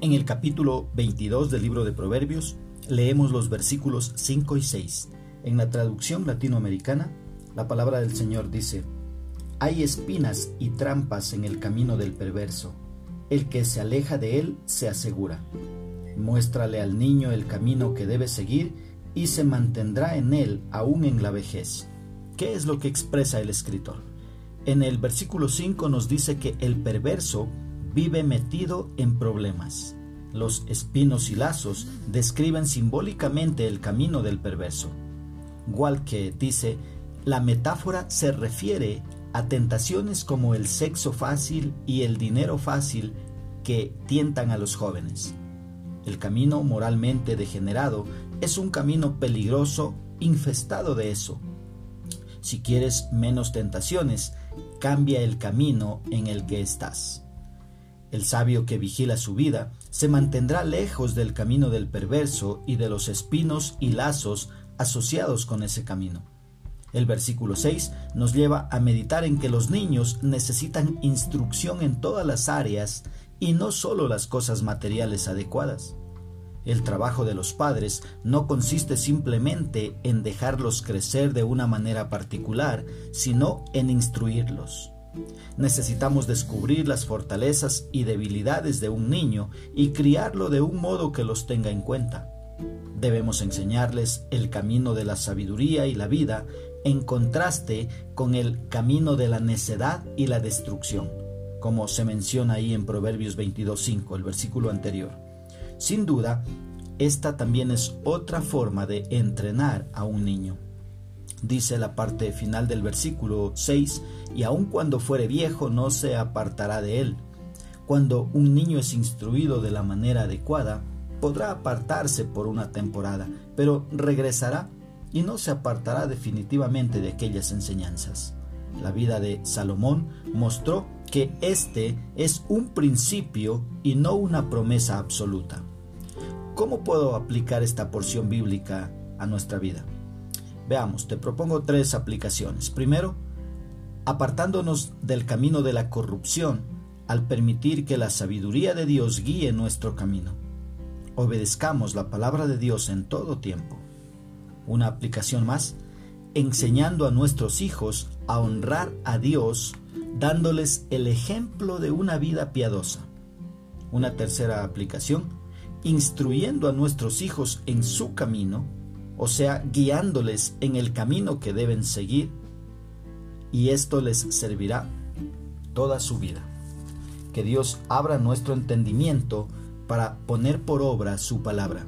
En el capítulo 22 del libro de Proverbios leemos los versículos 5 y 6. En la traducción latinoamericana, la palabra del Señor dice, Hay espinas y trampas en el camino del perverso. El que se aleja de él se asegura. Muéstrale al niño el camino que debe seguir y se mantendrá en él aún en la vejez. ¿Qué es lo que expresa el escritor? En el versículo 5 nos dice que el perverso vive metido en problemas. Los espinos y lazos describen simbólicamente el camino del perverso. Walke dice, la metáfora se refiere a tentaciones como el sexo fácil y el dinero fácil que tientan a los jóvenes. El camino moralmente degenerado es un camino peligroso infestado de eso. Si quieres menos tentaciones, cambia el camino en el que estás. El sabio que vigila su vida se mantendrá lejos del camino del perverso y de los espinos y lazos asociados con ese camino. El versículo 6 nos lleva a meditar en que los niños necesitan instrucción en todas las áreas y no solo las cosas materiales adecuadas. El trabajo de los padres no consiste simplemente en dejarlos crecer de una manera particular, sino en instruirlos. Necesitamos descubrir las fortalezas y debilidades de un niño y criarlo de un modo que los tenga en cuenta. Debemos enseñarles el camino de la sabiduría y la vida en contraste con el camino de la necedad y la destrucción, como se menciona ahí en Proverbios 22.5, el versículo anterior. Sin duda, esta también es otra forma de entrenar a un niño. Dice la parte final del versículo 6, y aun cuando fuere viejo no se apartará de él. Cuando un niño es instruido de la manera adecuada, podrá apartarse por una temporada, pero regresará y no se apartará definitivamente de aquellas enseñanzas. La vida de Salomón mostró que este es un principio y no una promesa absoluta. ¿Cómo puedo aplicar esta porción bíblica a nuestra vida? Veamos, te propongo tres aplicaciones. Primero, apartándonos del camino de la corrupción al permitir que la sabiduría de Dios guíe nuestro camino. Obedezcamos la palabra de Dios en todo tiempo. Una aplicación más, enseñando a nuestros hijos a honrar a Dios, dándoles el ejemplo de una vida piadosa. Una tercera aplicación, instruyendo a nuestros hijos en su camino, o sea, guiándoles en el camino que deben seguir, y esto les servirá toda su vida. Que Dios abra nuestro entendimiento para poner por obra su palabra.